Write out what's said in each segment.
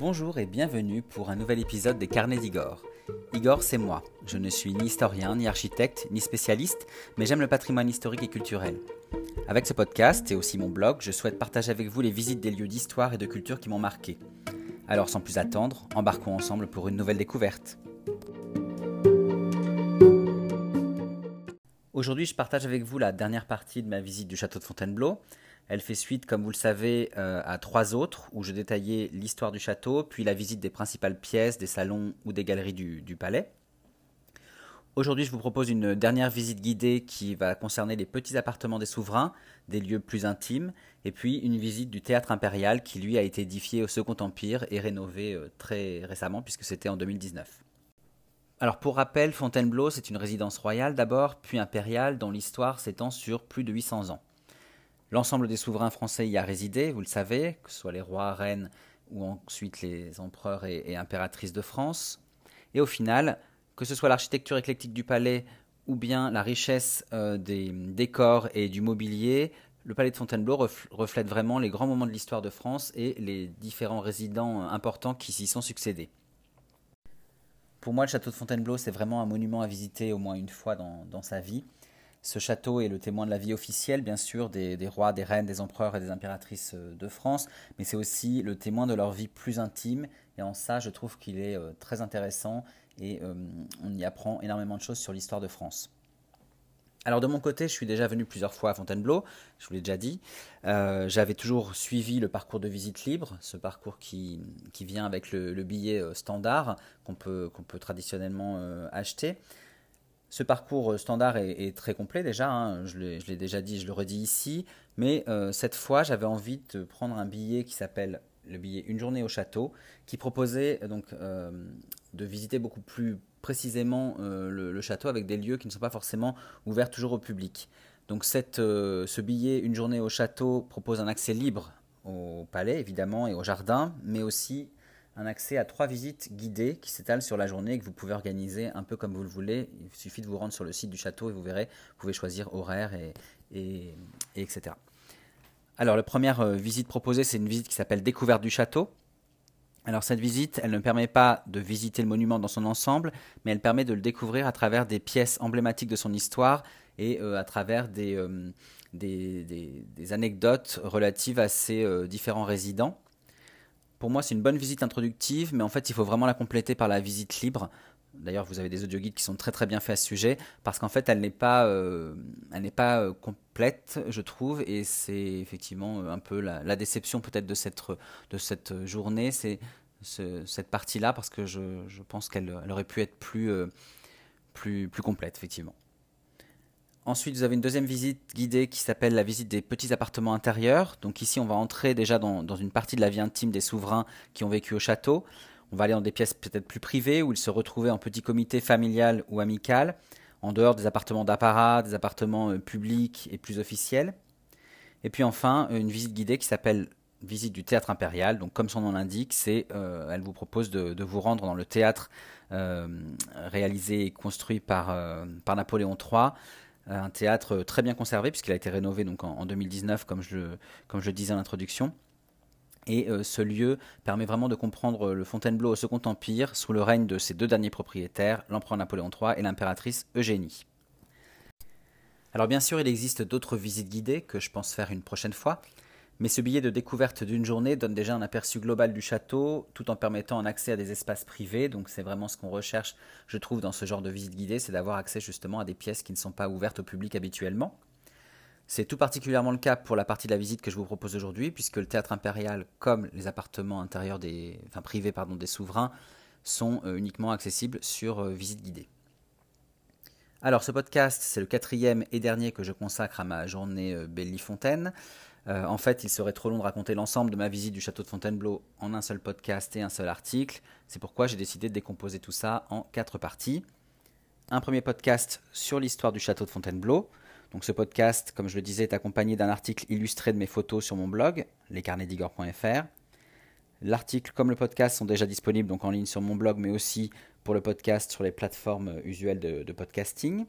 Bonjour et bienvenue pour un nouvel épisode des Carnets d'Igor. Igor, c'est moi. Je ne suis ni historien, ni architecte, ni spécialiste, mais j'aime le patrimoine historique et culturel. Avec ce podcast et aussi mon blog, je souhaite partager avec vous les visites des lieux d'histoire et de culture qui m'ont marqué. Alors sans plus attendre, embarquons ensemble pour une nouvelle découverte. Aujourd'hui, je partage avec vous la dernière partie de ma visite du château de Fontainebleau. Elle fait suite, comme vous le savez, euh, à trois autres où je détaillais l'histoire du château, puis la visite des principales pièces, des salons ou des galeries du, palais. Aujourd'hui, je vous propose une dernière visite guidée qui va concerner les petits appartements des souverains, des lieux plus intimes, et puis une visite du théâtre impérial qui, lui, a été édifié au Second Empire et rénové euh, très récemment, puisque c'était en 2019. Alors pour rappel, Fontainebleau, c'est une résidence royale d'abord, puis impériale, dont l'histoire s'étend sur plus de 800 ans. L'ensemble des souverains français y a résidé, vous le savez, que ce soit les rois, reines ou ensuite les empereurs et, impératrices de France. Et au final, que ce soit l'architecture éclectique du palais ou bien la richesse euh, des décors et du mobilier, le palais de Fontainebleau reflète vraiment les grands moments de l'histoire de France et les différents résidents importants qui s'y sont succédés. Pour moi, le château de Fontainebleau, c'est vraiment un monument à visiter au moins une fois dans sa vie. Ce château est le témoin de la vie officielle, bien sûr, des, rois, des reines, des empereurs et des impératrices euh, de France, mais c'est aussi le témoin de leur vie plus intime. Et en ça, je trouve qu'il est euh, très intéressant et euh, on y apprend énormément de choses sur l'histoire de France. Alors de mon côté, je suis déjà venu plusieurs fois à Fontainebleau, je vous l'ai déjà dit. J'avais toujours suivi le parcours de visite libre, ce parcours qui, vient avec le, billet standard qu'on peut, qu'on peut traditionnellement acheter. Ce parcours euh, standard est, très complet déjà, hein. je l'ai déjà dit, je le redis ici, mais euh, cette fois j'avais envie de prendre un billet qui s'appelle le billet Une journée au château, qui proposait euh, donc de visiter beaucoup plus précisément le, château avec des lieux qui ne sont pas forcément ouverts toujours au public. Donc ce billet Une journée au château propose un accès libre au palais évidemment et au jardin, mais aussi un accès à trois visites guidées qui s'étalent sur la journée et que vous pouvez organiser un peu comme vous le voulez. Il suffit de vous rendre sur le site du château et vous verrez, vous pouvez choisir horaire et, etc. Alors la première euh, visite proposée, c'est une visite qui s'appelle Découverte du château. Alors cette visite, elle ne permet pas de visiter le monument dans son ensemble, mais elle permet de le découvrir à travers des pièces emblématiques de son histoire et euh, à travers euh, des, anecdotes relatives à ces différents résidents pour moi, c'est une bonne visite introductive, mais en fait, il faut vraiment la compléter par la visite libre. D'ailleurs, vous avez des audio guides qui sont très très bien faits à ce sujet, parce qu'en fait, elle n'est pas, euh, elle n'est pas euh, complète, je trouve, et c'est effectivement euh, un peu la, déception peut-être de cette, de cette journée, c'est cette partie-là, parce que je, je pense qu'elle aurait pu être plus, plus, plus complète, effectivement. Ensuite, vous avez une deuxième visite guidée qui s'appelle la visite des petits appartements intérieurs. Donc ici, on va entrer déjà dans, une partie de la vie intime des souverains qui ont vécu au château. On va aller dans des pièces peut-être plus privées où ils se retrouvaient en petit comité familial ou amical, en dehors des appartements d'apparat, des appartements euh, publics et plus officiels. Et puis enfin, une visite guidée qui s'appelle visite du théâtre impérial. Donc comme son nom l'indique, c'est, euh, elle vous propose de, vous rendre dans le théâtre euh, réalisé et construit par, Napoléon III euh, un théâtre très bien conservé puisqu'il a été rénové en, 2019 comme je, le disais en introduction. Et euh, ce lieu permet vraiment de comprendre le Fontainebleau au Second Empire sous le règne de ses deux derniers propriétaires, l'empereur Napoléon III et l'impératrice Eugénie. Alors bien sûr, il existe d'autres visites guidées que je pense faire une prochaine fois, mais ce billet de découverte d'une journée donne déjà un aperçu global du château, tout en permettant un accès à des espaces privés. Donc c'est vraiment ce qu'on recherche, je trouve, dans ce genre de visite guidée, c'est d'avoir accès justement à des pièces qui ne sont pas ouvertes au public habituellement. C'est tout particulièrement le cas pour la partie de la visite que je vous propose aujourd'hui, puisque le théâtre impérial, comme les appartements intérieurs des, enfin privés des souverains, sont euh, uniquement accessibles sur euh, visite guidée. Alors ce podcast, c'est le quatrième et dernier que je consacre à ma journée euh, Belly-Fontaine. Euh, en fait, il serait trop long de raconter l'ensemble de ma visite du château de Fontainebleau en un seul podcast et un seul article. C'est pourquoi j'ai décidé de décomposer tout ça en quatre parties. Un premier podcast sur l'histoire du château de Fontainebleau. Donc ce podcast, comme je le disais, est accompagné d'un article illustré de mes photos sur mon blog, lescarnetsdigor.fr. L'article comme le podcast sont déjà disponibles donc en ligne sur mon blog, mais aussi pour le podcast sur les plateformes usuelles de podcasting.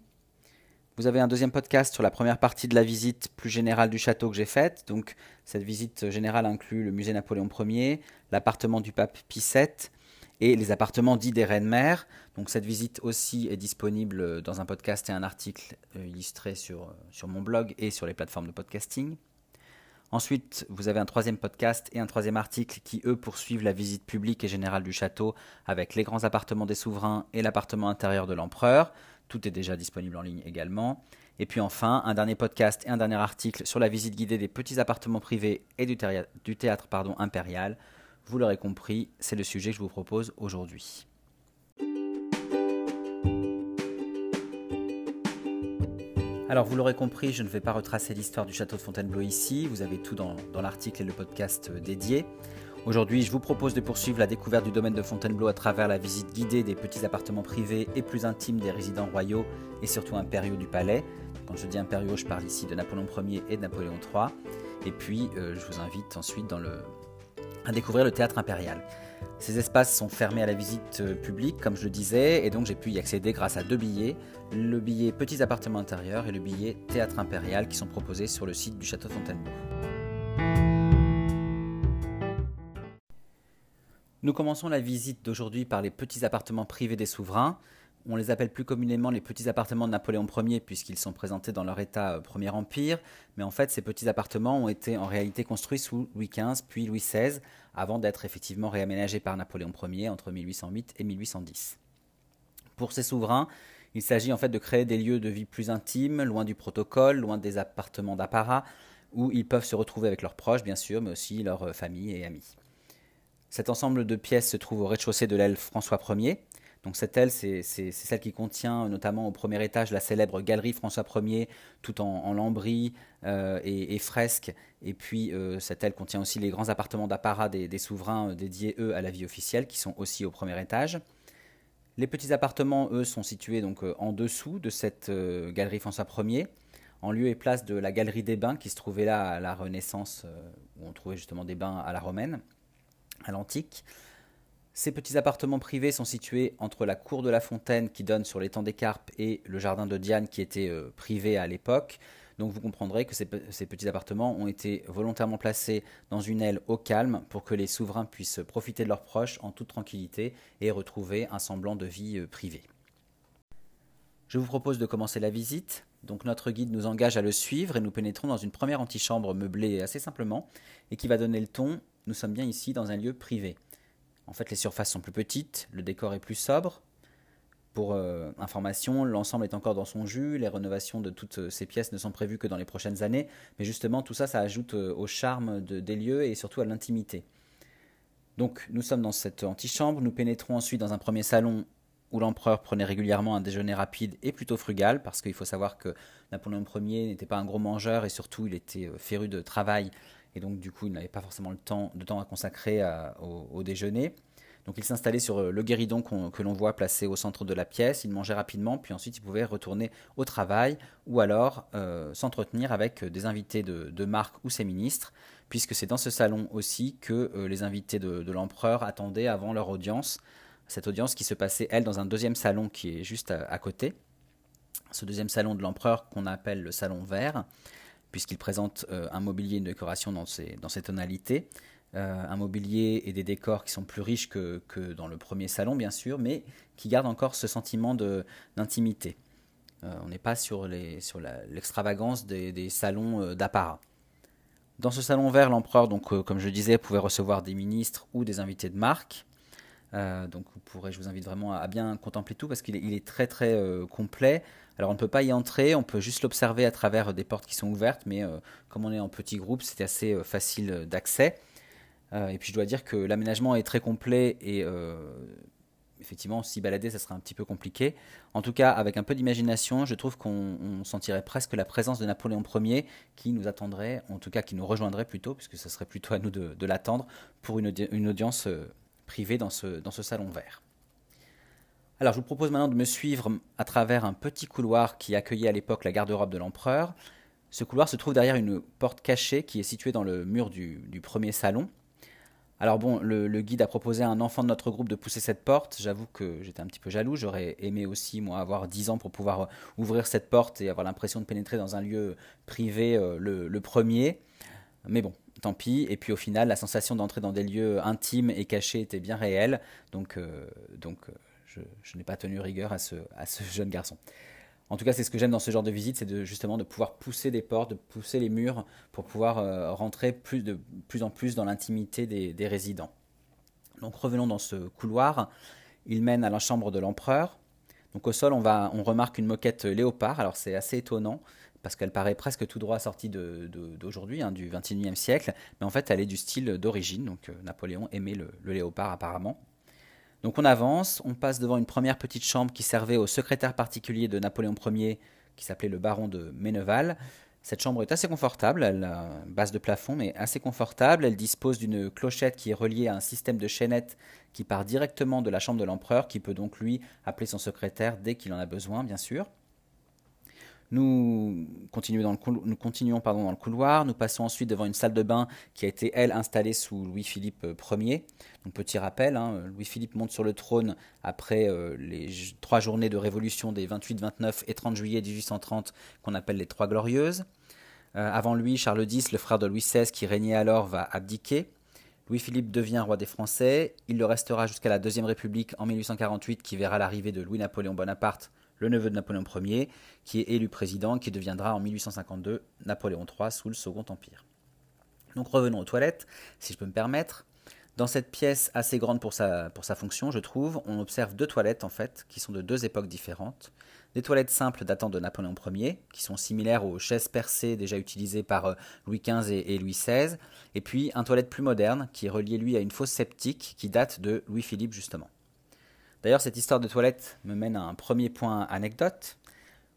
Vous avez un deuxième podcast sur la première partie de la visite plus générale du château que j'ai faite. Donc, cette visite générale inclut le musée Napoléon Ier, l'appartement du pape Pie VII et les appartements dits des reines-mères. Donc, cette visite aussi est disponible dans un podcast et un article euh, illustré sur, euh, sur mon blog et sur les plateformes de podcasting. Ensuite, vous avez un troisième podcast et un troisième article qui, eux, poursuivent la visite publique et générale du château avec les grands appartements des souverains et l'appartement intérieur de l'empereur. Tout est déjà disponible en ligne également. Et puis enfin, un dernier podcast et un dernier article sur la visite guidée des petits appartements privés et du, théâtre, impérial. Vous l'aurez compris, c'est le sujet que je vous propose aujourd'hui. Alors vous l'aurez compris, je ne vais pas retracer l'histoire du château de Fontainebleau ici, vous avez tout dans, dans l'article et le podcast dédié. Aujourd'hui, je vous propose de poursuivre la découverte du domaine de Fontainebleau à travers la visite guidée des petits appartements privés et plus intimes des résidents royaux et surtout impériaux du palais. Quand je dis impériaux, je parle ici de Napoléon Ier et de Napoléon III. Et puis, euh, je vous invite ensuite à découvrir le théâtre impérial. Ces espaces sont fermés à la visite euh, publique, comme je le disais, et donc j'ai pu y accéder grâce à deux billets, le billet Petits appartements intérieurs et le billet Théâtre impérial qui sont proposés sur le site du château Fontainebleau. Nous commençons la visite d'aujourd'hui par les petits appartements privés des souverains. On les appelle plus communément les petits appartements de Napoléon Ier puisqu'ils sont présentés dans leur état euh, Premier Empire, mais en fait ces petits appartements ont été en réalité construits sous Louis XV puis Louis XVI avant d'être effectivement réaménagés par Napoléon Ier entre 1808 et 1810. Pour ces souverains, il s'agit en fait de créer des lieux de vie plus intimes, loin du protocole, loin des appartements d'apparat, où ils peuvent se retrouver avec leurs proches bien sûr, mais aussi leurs euh, familles et amis. Cet ensemble de pièces se trouve au rez-de-chaussée de l'aile François Ier. Donc cette aile, c'est celle qui contient notamment au premier étage la célèbre galerie François Ier, tout en, lambris euh, et, fresques. Et puis euh, cette aile contient aussi les grands appartements d'apparat des, souverains euh, dédiés, eux, à la vie officielle, qui sont aussi au premier étage. Les petits appartements, eux, sont situés donc en dessous de cette galerie François Ier, en lieu et place de la galerie des bains qui se trouvait là à la Renaissance, où on trouvait justement des bains à la romaine à l'antique. Ces petits appartements privés sont situés entre la cour de la Fontaine qui donne sur l'étang des Carpes et le jardin de Diane qui était euh, privé à l'époque. Donc vous comprendrez que ces, petits appartements ont été volontairement placés dans une aile au calme pour que les souverains puissent profiter de leurs proches en toute tranquillité et retrouver un semblant de vie euh, privée. Je vous propose de commencer la visite. Donc notre guide nous engage à le suivre et nous pénétrons dans une première antichambre meublée assez simplement et qui va donner le ton nous sommes bien ici dans un lieu privé. En fait, les surfaces sont plus petites, le décor est plus sobre. Pour euh, information, l'ensemble est encore dans son jus, les rénovations de toutes euh, ces pièces ne sont prévues que dans les prochaines années, mais justement tout ça, ça ajoute euh, au charme des lieux et surtout à l'intimité. Donc nous sommes dans cette antichambre, nous pénétrons ensuite dans un premier salon où l'empereur prenait régulièrement un déjeuner rapide et plutôt frugal, parce qu'il faut savoir que Napoléon Ier n'était pas un gros mangeur et surtout il était féru de travail et donc du coup il n'avait pas forcément le temps, de temps à consacrer au, déjeuner. Donc il s'installait sur euh, le guéridon que l'on voit placé au centre de la pièce, il mangeait rapidement, puis ensuite il pouvait retourner au travail ou alors euh, s'entretenir avec des invités de, marque ou ses ministres, puisque c'est dans ce salon aussi que euh, les invités de, l'empereur attendaient avant leur audience, cette audience qui se passait, elle, dans un deuxième salon qui est juste à côté. Ce deuxième salon de l'empereur qu'on appelle le salon vert, puisqu'il présente euh, un mobilier et une décoration dans ces tonalités. Euh, un mobilier et des décors qui sont plus riches que, dans le premier salon, bien sûr, mais qui gardent encore ce sentiment d'intimité. Euh, on n'est pas sur l'extravagance des, des, salons d'apparat. Dans ce salon vert, l'empereur, donc, comme je disais, pouvait recevoir des ministres ou des invités de marque. Donc, vous pourrez, je vous invite vraiment à, bien contempler tout parce qu'il est, très très complet. Alors on ne peut pas y entrer, on peut juste l'observer à travers des portes qui sont ouvertes, mais euh, comme on est en petit groupe, c'est assez euh, facile euh, d'accès. et puis je dois dire que l'aménagement est très complet et effectivement, s'y balader, ça serait un petit peu compliqué. En tout cas, avec un peu d'imagination, je trouve qu'on sentirait presque la présence de Napoléon Ier qui nous attendrait, en tout cas qui nous rejoindrait plutôt, puisque ce serait plutôt à nous de, l'attendre pour une, audience privée dans ce salon vert. Alors je vous propose maintenant de me suivre à travers un petit couloir qui accueillait à l'époque la garde-robe de l'empereur. Ce couloir se trouve derrière une porte cachée qui est située dans le mur du, premier salon. Alors bon, le, guide a proposé à un enfant de notre groupe de pousser cette porte. J'avoue que j'étais un petit peu jaloux. J'aurais aimé aussi, moi, avoir 10 ans pour pouvoir euh, ouvrir cette porte et avoir l'impression de pénétrer dans un lieu privé euh, le, premier. Mais bon, tant pis. Et puis au final, la sensation d'entrer dans des lieux intimes et cachés était bien réelle. Donc, euh, donc je, n'ai pas tenu rigueur à ce, jeune garçon. En tout cas, c'est ce que j'aime dans ce genre de visite, c'est de, justement de pouvoir pousser des portes, de pousser les murs pour pouvoir euh, rentrer plus, de plus en plus dans l'intimité des, résidents. Donc revenons dans ce couloir. Il mène à la chambre de l'empereur. Donc au sol, on, va, on remarque une moquette léopard. Alors c'est assez étonnant parce qu'elle paraît presque tout droit sortie d'aujourd'hui, hein, du XXIe siècle, mais en fait elle est du style d'origine. Donc euh, Napoléon aimait le léopard apparemment. Donc on avance, on passe devant une première petite chambre qui servait au secrétaire particulier de Napoléon Ier, qui s'appelait le baron de Meneval. Cette chambre est assez confortable, elle a une base de plafond, mais assez confortable. Elle dispose d'une clochette qui est reliée à un système de chaînettes qui part directement de la chambre de l'empereur, qui peut donc lui appeler son secrétaire dès qu'il en a besoin, bien sûr. Nous continuons, dans le, nous continuons pardon, dans le couloir, nous passons ensuite devant une salle de bain qui a été, elle, installée sous Louis-Philippe euh, Ier. Donc, petit rappel, hein, Louis-Philippe monte sur le trône après euh, les trois journées de révolution des 28, 29 et 30 juillet 1830 qu'on appelle les Trois Glorieuses. Euh, avant lui, Charles X, le frère de Louis XVI qui régnait alors, va abdiquer. Louis-Philippe devient roi des Français. Il le restera jusqu'à la Deuxième République en 1848 qui verra l'arrivée de Louis-Napoléon Bonaparte le neveu de Napoléon Ier, qui est élu président, qui deviendra en 1852 Napoléon III sous le Second Empire. Donc revenons aux toilettes, si je peux me permettre. Dans cette pièce assez grande pour sa, fonction, je trouve, on observe deux toilettes en fait, qui sont de deux époques différentes. Des toilettes simples datant de Napoléon Ier, qui sont similaires aux chaises percées déjà utilisées par euh, Louis XV et, et Louis XVI, et puis un toilette plus moderne, qui est relié lui à une fosse septique qui date de Louis-Philippe justement. D'ailleurs, cette histoire de toilettes me mène à un premier point anecdote.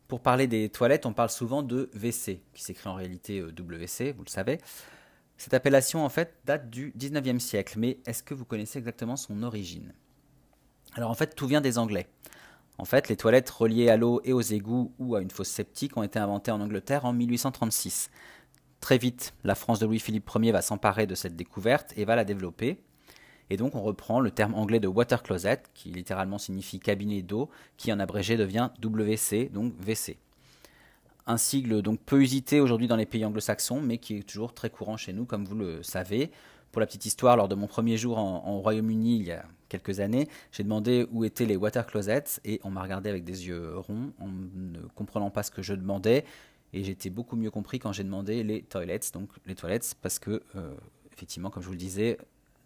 Pour parler des toilettes, on parle souvent de WC, qui s'écrit en réalité euh, WC, vous le savez. Cette appellation, en fait, date du 19e siècle, mais est-ce que vous connaissez exactement son origine? Alors, en fait, tout vient des Anglais. En fait, les toilettes reliées à l'eau et aux égouts ou à une fosse septique ont été inventées en Angleterre en 1836. Très vite, la France de Louis-Philippe Ier va s'emparer de cette découverte et va la développer. Et donc on reprend le terme anglais de water closet, qui littéralement signifie cabinet d'eau, qui en abrégé devient WC, donc WC. Un sigle donc peu usité aujourd'hui dans les pays anglo-saxons, mais qui est toujours très courant chez nous, comme vous le savez. Pour la petite histoire, lors de mon premier jour en, Royaume-Uni il y a quelques années, j'ai demandé où étaient les water closets et on m'a regardé avec des yeux ronds en ne comprenant pas ce que je demandais. Et j'étais beaucoup mieux compris quand j'ai demandé les toilets, donc les toilettes, parce que, euh, effectivement, comme je vous le disais,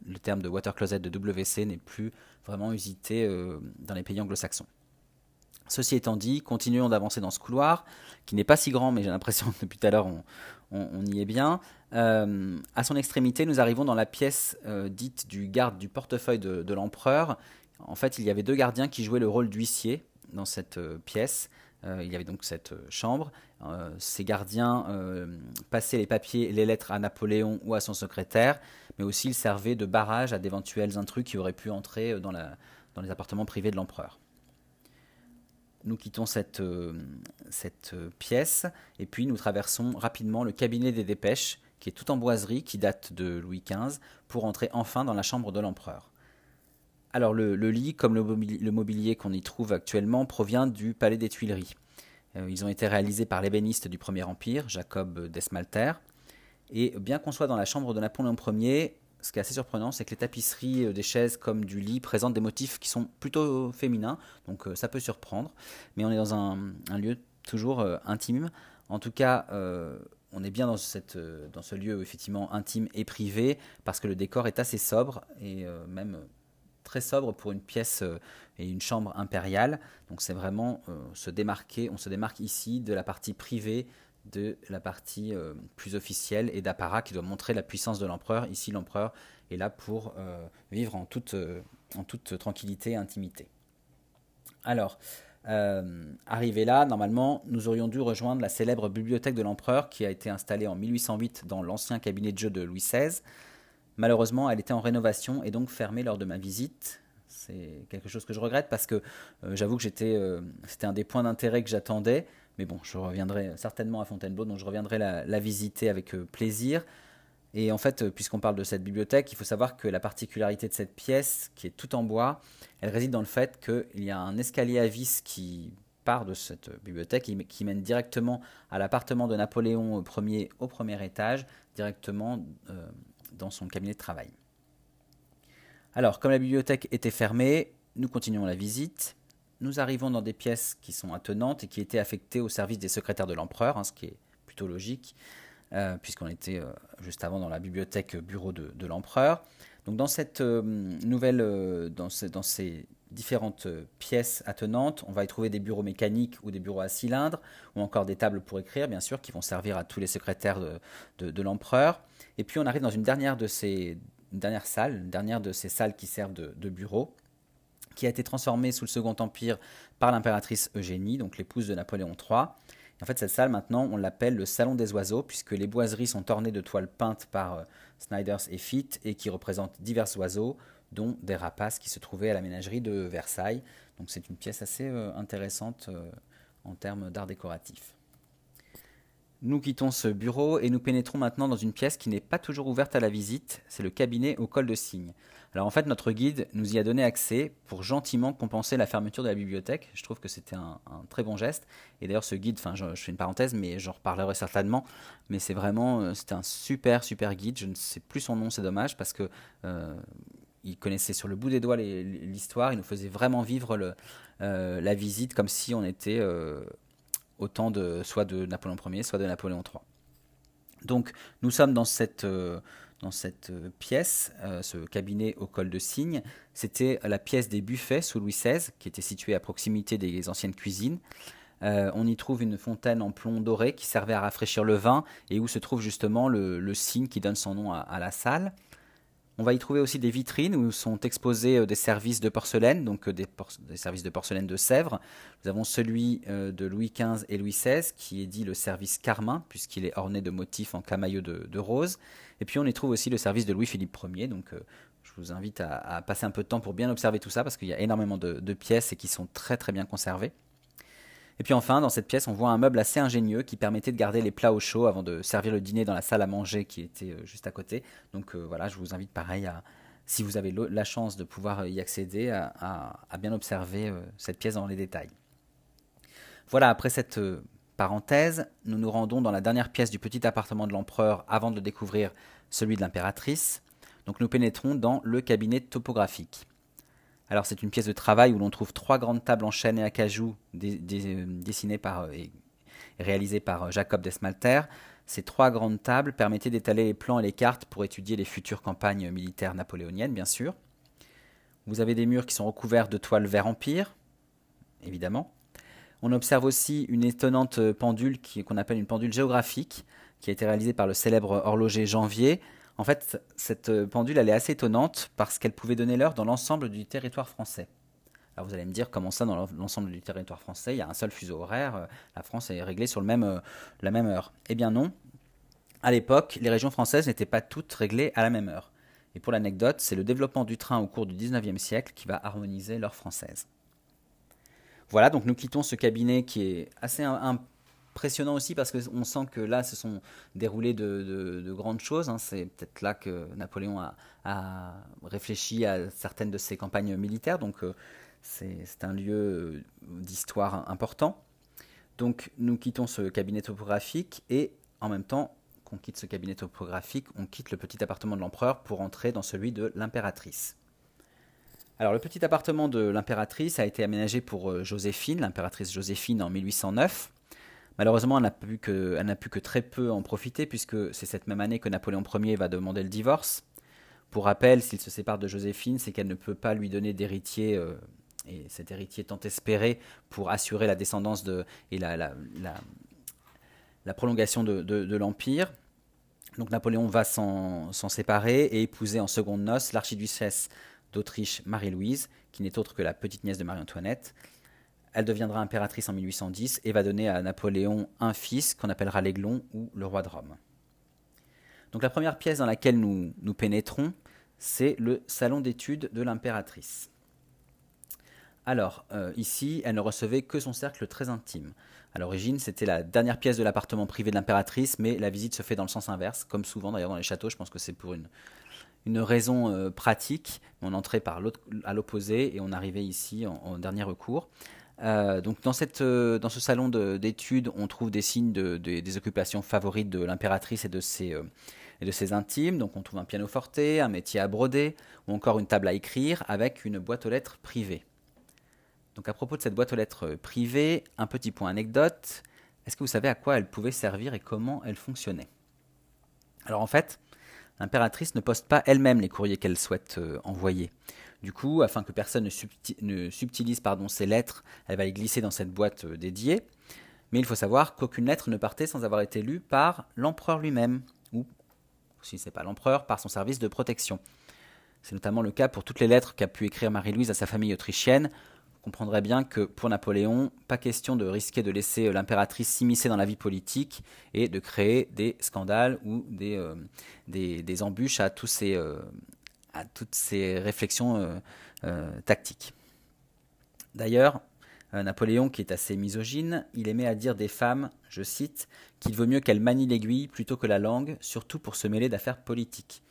le terme de water closet de WC n'est plus vraiment usité euh, dans les pays anglo-saxons. Ceci étant dit, continuons d'avancer dans ce couloir, qui n'est pas si grand, mais j'ai l'impression que depuis tout à l'heure on, y est bien. Euh, à son extrémité, nous arrivons dans la pièce euh, dite du garde du portefeuille de, l'empereur. En fait, il y avait deux gardiens qui jouaient le rôle d'huissier dans cette pièce. Il y avait donc cette chambre. ces gardiens passaient les papiers les lettres à Napoléon ou à son secrétaire mais aussi il servait de barrage à d'éventuels intrus qui auraient pu entrer euh, dans, les appartements privés de l'empereur. Nous quittons cette, euh, cette euh, pièce et puis nous traversons rapidement le cabinet des dépêches, qui est tout en boiserie, qui date de Louis XV, pour entrer enfin dans la chambre de l'empereur. Alors le, lit, comme le mobilier, qu'on y trouve actuellement, provient du palais des Tuileries. ils ont été réalisés par l'ébéniste du Premier Empire, Jacob Desmalter. Et bien qu'on soit dans la chambre de Napoléon Ier, ce qui est assez surprenant, c'est que les tapisseries euh, des chaises comme du lit présentent des motifs qui sont plutôt féminins, donc euh, ça peut surprendre. Mais on est dans un, lieu toujours euh, intime. En tout cas, on est bien dans, dans ce lieu effectivement intime et privé, parce que le décor est assez sobre, et même très sobre pour une pièce et une chambre impériale. Donc c'est vraiment se démarquer, on se démarque ici de la partie privée de la partie euh, plus officielle et d'apparat qui doit montrer la puissance de l'empereur. Ici, l'empereur est là pour euh, vivre en toute, euh, en toute tranquillité et intimité. Alors, arrivé là, normalement, nous aurions dû rejoindre la célèbre bibliothèque de l'empereur qui a été installée en 1808 dans l'ancien cabinet de jeu de Louis XVI. Malheureusement, elle était en rénovation et donc fermée lors de ma visite. C'est quelque chose que je regrette parce que j'avoue que j'étais, c'était un des points d'intérêt que j'attendais. Mais bon, je reviendrai certainement à Fontainebleau, donc je reviendrai la, visiter avec euh, plaisir. Et en fait, puisqu'on parle de cette bibliothèque, il faut savoir que la particularité de cette pièce, qui est tout en bois, elle réside dans le fait qu'il y a un escalier à vis qui part de cette bibliothèque, qui mène directement à l'appartement de Napoléon Ier au premier étage, directement euh, dans son cabinet de travail. Alors, comme la bibliothèque était fermée, nous continuons la visite. Nous arrivons dans des pièces qui sont attenantes et qui étaient affectées au service des secrétaires de l'empereur, hein, ce qui est plutôt logique. Euh, puisqu'on était euh, juste avant dans la bibliothèque bureau de, l'empereur. Donc dans cette euh, nouvelle, dans, dans, ces différentes pièces attenantes, on va y trouver des bureaux mécaniques ou des bureaux à cylindres, ou encore des tables pour écrire, bien sûr, qui vont servir à tous les secrétaires de, l'empereur. Et puis on arrive dans une dernière de ces une dernière de ces salles qui servent de, de bureau, qui a été transformée sous le Second Empire par l'impératrice Eugénie, donc l'épouse de Napoléon III. En fait, cette salle, maintenant, on l'appelle le Salon des oiseaux, puisque les boiseries sont ornées de toiles peintes par euh, Snyders et Fitt et qui représentent divers oiseaux, dont des rapaces qui se trouvaient à la ménagerie de Versailles. Donc c'est une pièce assez euh, intéressante euh, en termes d'art décoratif. Nous quittons ce bureau et nous pénétrons maintenant dans une pièce qui n'est pas toujours ouverte à la visite, c'est le cabinet au col de cygne. Alors en fait, notre guide nous y a donné accès pour gentiment compenser la fermeture de la bibliothèque. Je trouve que c'était un, très bon geste. Et d'ailleurs, ce guide, enfin, je, fais une parenthèse, mais j'en reparlerai certainement. Mais c'est vraiment, euh, c'était un super, super guide. Je ne sais plus son nom, c'est dommage, parce que euh, il connaissait sur le bout des doigts l'histoire. Il nous faisait vraiment vivre euh, la visite comme si on était de soit de Napoléon Ier, soit de Napoléon III. Donc nous sommes dans cette, euh, dans cette euh, pièce, euh, ce cabinet au col de cygne. C'était la pièce des buffets sous Louis XVI, qui était située à proximité des anciennes cuisines. on y trouve une fontaine en plomb doré qui servait à rafraîchir le vin et où se trouve justement le, cygne qui donne son nom à la salle. On va y trouver aussi des vitrines où sont exposés euh, des services de porcelaine, donc euh, des, services de porcelaine de Sèvres. Nous avons celui euh, de Louis XV et Louis XVI, qui est dit le service Carmin, puisqu'il est orné de motifs en camailleux de, rose. Et puis on y trouve aussi le service de Louis-Philippe Ier. Donc je vous invite à, passer un peu de temps pour bien observer tout ça, parce qu'il y a énormément de, de pièces et qui sont très très bien conservées. Et puis enfin, dans cette pièce, on voit un meuble assez ingénieux qui permettait de garder les plats au chaud avant de servir le dîner dans la salle à manger qui était euh, juste à côté. Donc euh, voilà, je vous invite pareil à, si vous avez la chance de pouvoir y accéder, à, bien observer euh, cette pièce dans les détails. Voilà, après cette parenthèse, nous nous rendons dans la dernière pièce du petit appartement de l'empereur avant de découvrir celui de l'impératrice. Donc nous pénétrons dans le cabinet topographique. Alors c'est une pièce de travail où l'on trouve trois grandes tables en chêne et acajou dessinées par, et réalisées par euh, Jacob Desmalter. Ces trois grandes tables permettaient d'étaler les plans et les cartes pour étudier les futures campagnes militaires napoléoniennes, bien sûr. Vous avez des murs qui sont recouverts de toiles vert empire, évidemment. On observe aussi une étonnante pendule qu'on appelle une pendule géographique, qui a été réalisée par le célèbre horloger Janvier, en fait, cette pendule, elle est assez étonnante parce qu'elle pouvait donner l'heure dans l'ensemble du territoire français. Alors vous allez me dire comment ça dans l'ensemble du territoire français, il y a un seul fuseau horaire, euh, la France est réglée sur euh, la même heure. Eh bien non. À l'époque, les régions françaises n'étaient pas toutes réglées à la même heure. Et pour l'anecdote, c'est le développement du train au cours du 19e siècle qui va harmoniser l'heure française. Voilà, donc nous quittons ce cabinet qui est assez un, impressionnant aussi parce qu'on sent que là, se sont déroulées de, grandes choses. Hein. C'est peut-être là que Napoléon a, réfléchi à certaines de ses campagnes militaires. Donc, euh, c'est un lieu euh, d'histoire important. Donc, nous quittons ce cabinet topographique et en même temps qu'on quitte ce cabinet topographique, on quitte le petit appartement de l'empereur pour entrer dans celui de l'impératrice. Alors, le petit appartement de l'impératrice a été aménagé pour euh, Joséphine, l'impératrice Joséphine en 1809. Malheureusement, elle n'a pu, que, très peu en profiter, puisque c'est cette même année que Napoléon Ier va demander le divorce. Pour rappel, s'il se sépare de Joséphine, c'est qu'elle ne peut pas lui donner d'héritier, euh, et cet héritier tant espéré pour assurer la descendance de, et la, prolongation de, de, l'Empire. Donc Napoléon va s'en séparer et épouser en seconde noces l'archiduchesse d'Autriche Marie-Louise, qui n'est autre que la petite nièce de Marie-Antoinette. Elle deviendra impératrice en 1810 et va donner à Napoléon un fils qu'on appellera l'Aiglon ou le roi de Rome. Donc la première pièce dans laquelle nous, nous pénétrons, c'est le salon d'études de l'impératrice. Alors, euh, ici, elle ne recevait que son cercle très intime. À l'origine, c'était la dernière pièce de l'appartement privé de l'impératrice, mais la visite se fait dans le sens inverse, comme souvent d'ailleurs dans les châteaux. Je pense que c'est pour une, raison euh, pratique. On entrait par à l'opposé et on arrivait ici en, dernier recours. Euh, donc dans, cette, dans ce salon d'études, on trouve des signes de, des occupations favorites de l'impératrice et de ses et de ses intimes. Donc on trouve un piano forte, un métier à broder ou encore une table à écrire avec une boîte aux lettres privée. Donc à propos de cette boîte aux lettres privée, un petit point anecdote. Est-ce que vous savez à quoi elle pouvait servir et comment elle fonctionnait? Alors en fait, l'impératrice ne poste pas elle-même les courriers qu'elle souhaite euh, envoyer. Du coup, afin que personne ne, subtilise pardon, ses lettres, elle va les glisser dans cette boîte euh, dédiée. Mais il faut savoir qu'aucune lettre ne partait sans avoir été lue par l'empereur lui-même, ou, si ce n'est pas l'empereur, par son service de protection. C'est notamment le cas pour toutes les lettres qu'a pu écrire Marie-Louise à sa famille autrichienne, comprendrait bien que pour Napoléon, pas question de risquer de laisser euh, l'impératrice s'immiscer dans la vie politique et de créer des scandales ou des, euh, embûches à, tous ces, à toutes ces réflexions tactiques. D'ailleurs, Napoléon, qui est assez misogyne, il aimait à dire des femmes, je cite, qu'il vaut mieux qu'elles manient l'aiguille plutôt que la langue, surtout pour se mêler d'affaires politiques.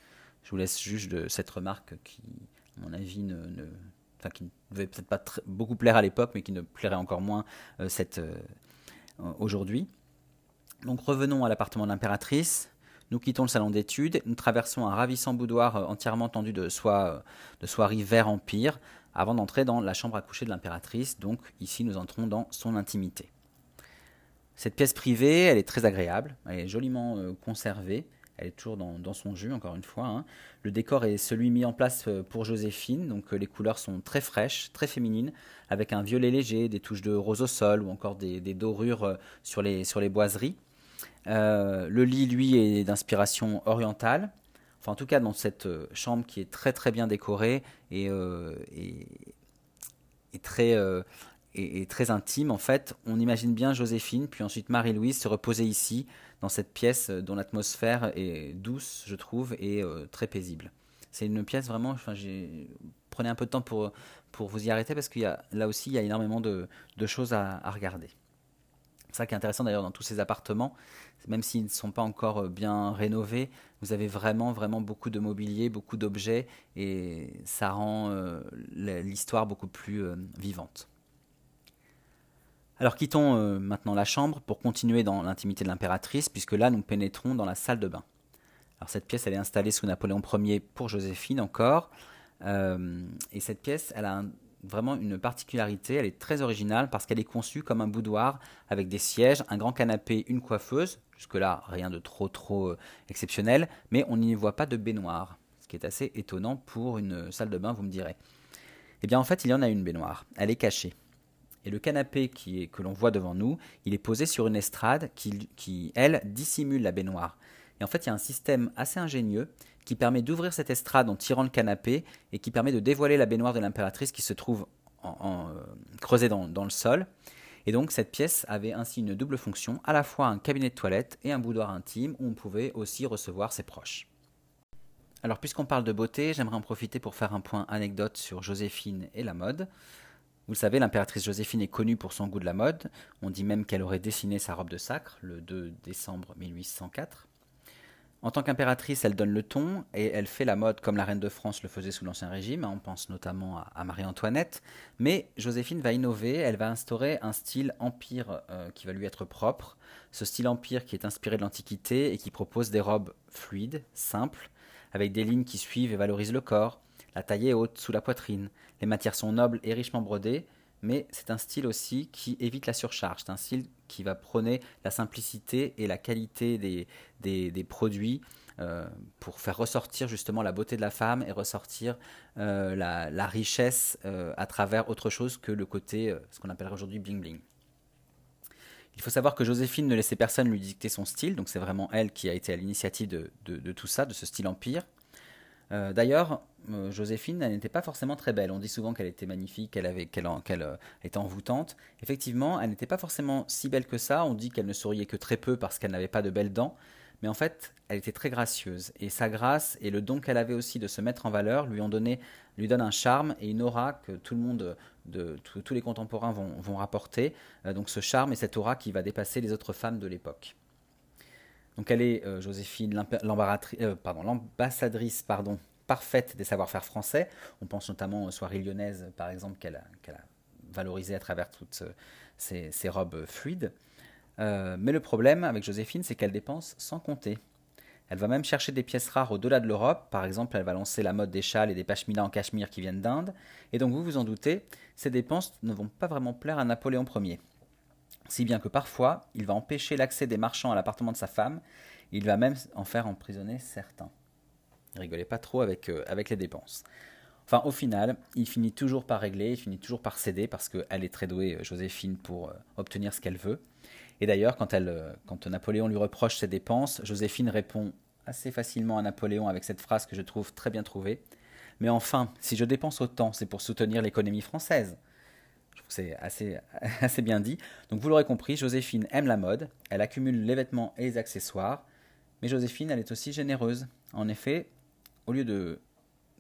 Je vous laisse juge de cette remarque qui, à mon avis, ne qui ne devait peut-être pas beaucoup plaire à l'époque, mais qui ne plairait encore moins euh, euh, aujourd'hui. Donc revenons à l'appartement de l'impératrice. Nous quittons le salon d'études, nous traversons un ravissant boudoir euh, entièrement tendu de soie, de soierie vert empire, avant d'entrer dans la chambre à coucher de l'impératrice. Donc ici, nous entrons dans son intimité. Cette pièce privée, elle est très agréable, elle est joliment conservée. Elle est toujours dans, son jus, encore une fois. Hein. Le décor est celui mis en place euh, pour Joséphine, donc euh, les couleurs sont très fraîches, très féminines, avec un violet léger, des touches de rose au sol ou encore des, dorures euh, sur les boiseries. Le lit, lui, est d'inspiration orientale. Enfin, en tout cas, dans cette chambre qui est très très bien décorée et, et, très, et, très intime, en fait, on imagine bien Joséphine, puis ensuite Marie-Louise se reposer ici, dans cette pièce euh, dont l'atmosphère est douce, je trouve, et euh, très paisible. C'est une pièce vraiment, prenez un peu de temps pour, pour vous y arrêter parce qu'il y a là aussi il y a énormément de choses à, regarder. C'est ça qui est intéressant d'ailleurs dans tous ces appartements, même s'ils ne sont pas encore euh, bien rénovés, vous avez vraiment vraiment beaucoup de mobilier, beaucoup d'objets et ça rend l'histoire beaucoup plus vivante. Alors quittons euh, maintenant la chambre pour continuer dans l'intimité de l'impératrice, puisque là nous pénétrons dans la salle de bain. Alors cette pièce, elle est installée sous Napoléon Ier pour Joséphine encore. Euh, et cette pièce, elle a vraiment une particularité, elle est très originale parce qu'elle est conçue comme un boudoir avec des sièges, un grand canapé, une coiffeuse. Jusque-là, rien de trop trop euh, exceptionnel, mais on n'y voit pas de baignoire, ce qui est assez étonnant pour une salle de bain, vous me direz. Eh bien en fait, il y en a une baignoire, elle est cachée. Et le canapé que l'on voit devant nous, il est posé sur une estrade qui, elle, dissimule la baignoire. Et en fait, il y a un système assez ingénieux qui permet d'ouvrir cette estrade en tirant le canapé et qui permet de dévoiler la baignoire de l'impératrice qui se trouve en, euh, creusée dans, le sol. Et donc cette pièce avait ainsi une double fonction, à la fois un cabinet de toilette et un boudoir intime où on pouvait aussi recevoir ses proches. Alors puisqu'on parle de beauté, j'aimerais en profiter pour faire un point anecdote sur Joséphine et la mode. Vous le savez, l'impératrice Joséphine est connue pour son goût de la mode. On dit même qu'elle aurait dessiné sa robe de sacre le 2 décembre 1804. En tant qu'impératrice, elle donne le ton et elle fait la mode comme la reine de France le faisait sous l'Ancien Régime. On pense notamment à Marie-Antoinette. Mais Joséphine va innover, elle va instaurer un style empire euh, qui va lui être propre. Ce style empire qui est inspiré de l'Antiquité et qui propose des robes fluides, simples, avec des lignes qui suivent et valorisent le corps, la taille est haute sous la poitrine. Les matières sont nobles et richement brodées, mais c'est un style aussi qui évite la surcharge. C'est un style qui va prôner la simplicité et la qualité des, des, produits euh, pour faire ressortir justement la beauté de la femme et ressortir euh, la, richesse euh, à travers autre chose que le côté, ce qu'on appellerait aujourd'hui bling bling. Il faut savoir que Joséphine ne laissait personne lui dicter son style, donc c'est vraiment elle qui a été à l'initiative de, de, tout ça, de ce style empire. Euh, d'ailleurs, euh, Joséphine, elle n'était pas forcément très belle. On dit souvent qu'elle était magnifique, qu'elle avait, euh, était envoûtante. Effectivement, elle n'était pas forcément si belle que ça. On dit qu'elle ne souriait que très peu parce qu'elle n'avait pas de belles dents. mais en fait, elle était très gracieuse. Et sa grâce et le don qu'elle avait aussi de se mettre en valeur lui ont donné, lui donne un charme et une aura que tout le monde, de, tous les contemporains vont, rapporter. Euh, donc ce charme et cette aura qui va dépasser les autres femmes de l'époque. Donc elle est, euh, Joséphine, euh, l'ambassadrice parfaite des savoir-faire français. On pense notamment aux soirées lyonnaises, par exemple, qu'elle a, valorisées à travers toutes ces, ces robes fluides. mais le problème avec Joséphine, c'est qu'elle dépense sans compter. Elle va même chercher des pièces rares au-delà de l'Europe. Par exemple, elle va lancer la mode des châles et des pashminas en cachemire qui viennent d'Inde. Et donc, vous vous en doutez, ces dépenses ne vont pas vraiment plaire à Napoléon Ier. Si bien que parfois, il va empêcher l'accès des marchands à l'appartement de sa femme. Il va même en faire emprisonner certains. Rigolez pas trop avec, euh, avec les dépenses. Enfin, au final, il finit toujours par régler, il finit toujours par céder parce qu'elle est très douée, euh, Joséphine, pour euh, obtenir ce qu'elle veut. Et d'ailleurs, quand, euh, quand Napoléon lui reproche ses dépenses, Joséphine répond assez facilement à Napoléon avec cette phrase que je trouve très bien trouvée. Mais enfin, si je dépense autant, c'est pour soutenir l'économie française. Je trouve que c'est assez, bien dit. Donc vous l'aurez compris, Joséphine aime la mode, elle accumule les vêtements et les accessoires, mais Joséphine, elle est aussi généreuse. En effet, au lieu de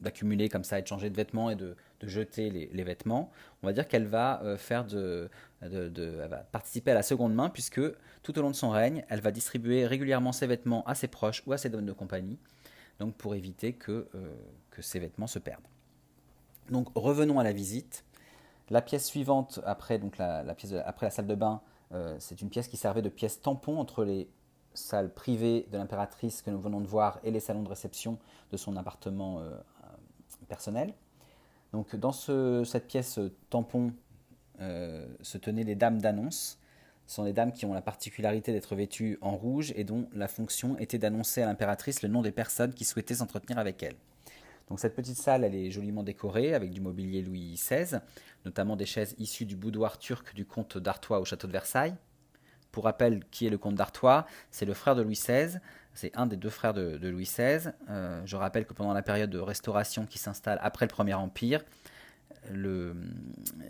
d'accumuler comme ça et de changer de vêtements et de, jeter les, vêtements, on va dire qu'elle va euh, faire de, participer à la seconde main puisque tout au long de son règne, elle va distribuer régulièrement ses vêtements à ses proches ou à ses dames de compagnie, donc pour éviter que, euh, que vêtements se perdent. Donc revenons à la visite. La pièce suivante après la, salle de bain, euh, c'est une pièce qui servait de pièce tampon entre les salles privées de l'impératrice que nous venons de voir et les salons de réception de son appartement personnel. Donc dans cette pièce tampon euh, se tenaient les dames d'annonce. Ce sont les dames qui ont la particularité d'être vêtues en rouge et dont la fonction était d'annoncer à l'impératrice le nom des personnes qui souhaitaient s'entretenir avec elle. Cette petite salle, elle est joliment décorée avec du mobilier Louis XVI, notamment des chaises issues du boudoir turc du comte d'Artois au château de Versailles. Pour rappel, qui est le comte d'Artois? C'est le frère de Louis XVI, c'est un des deux frères de, Louis XVI. Euh, je rappelle que pendant la période de restauration qui s'installe après le Premier Empire, le,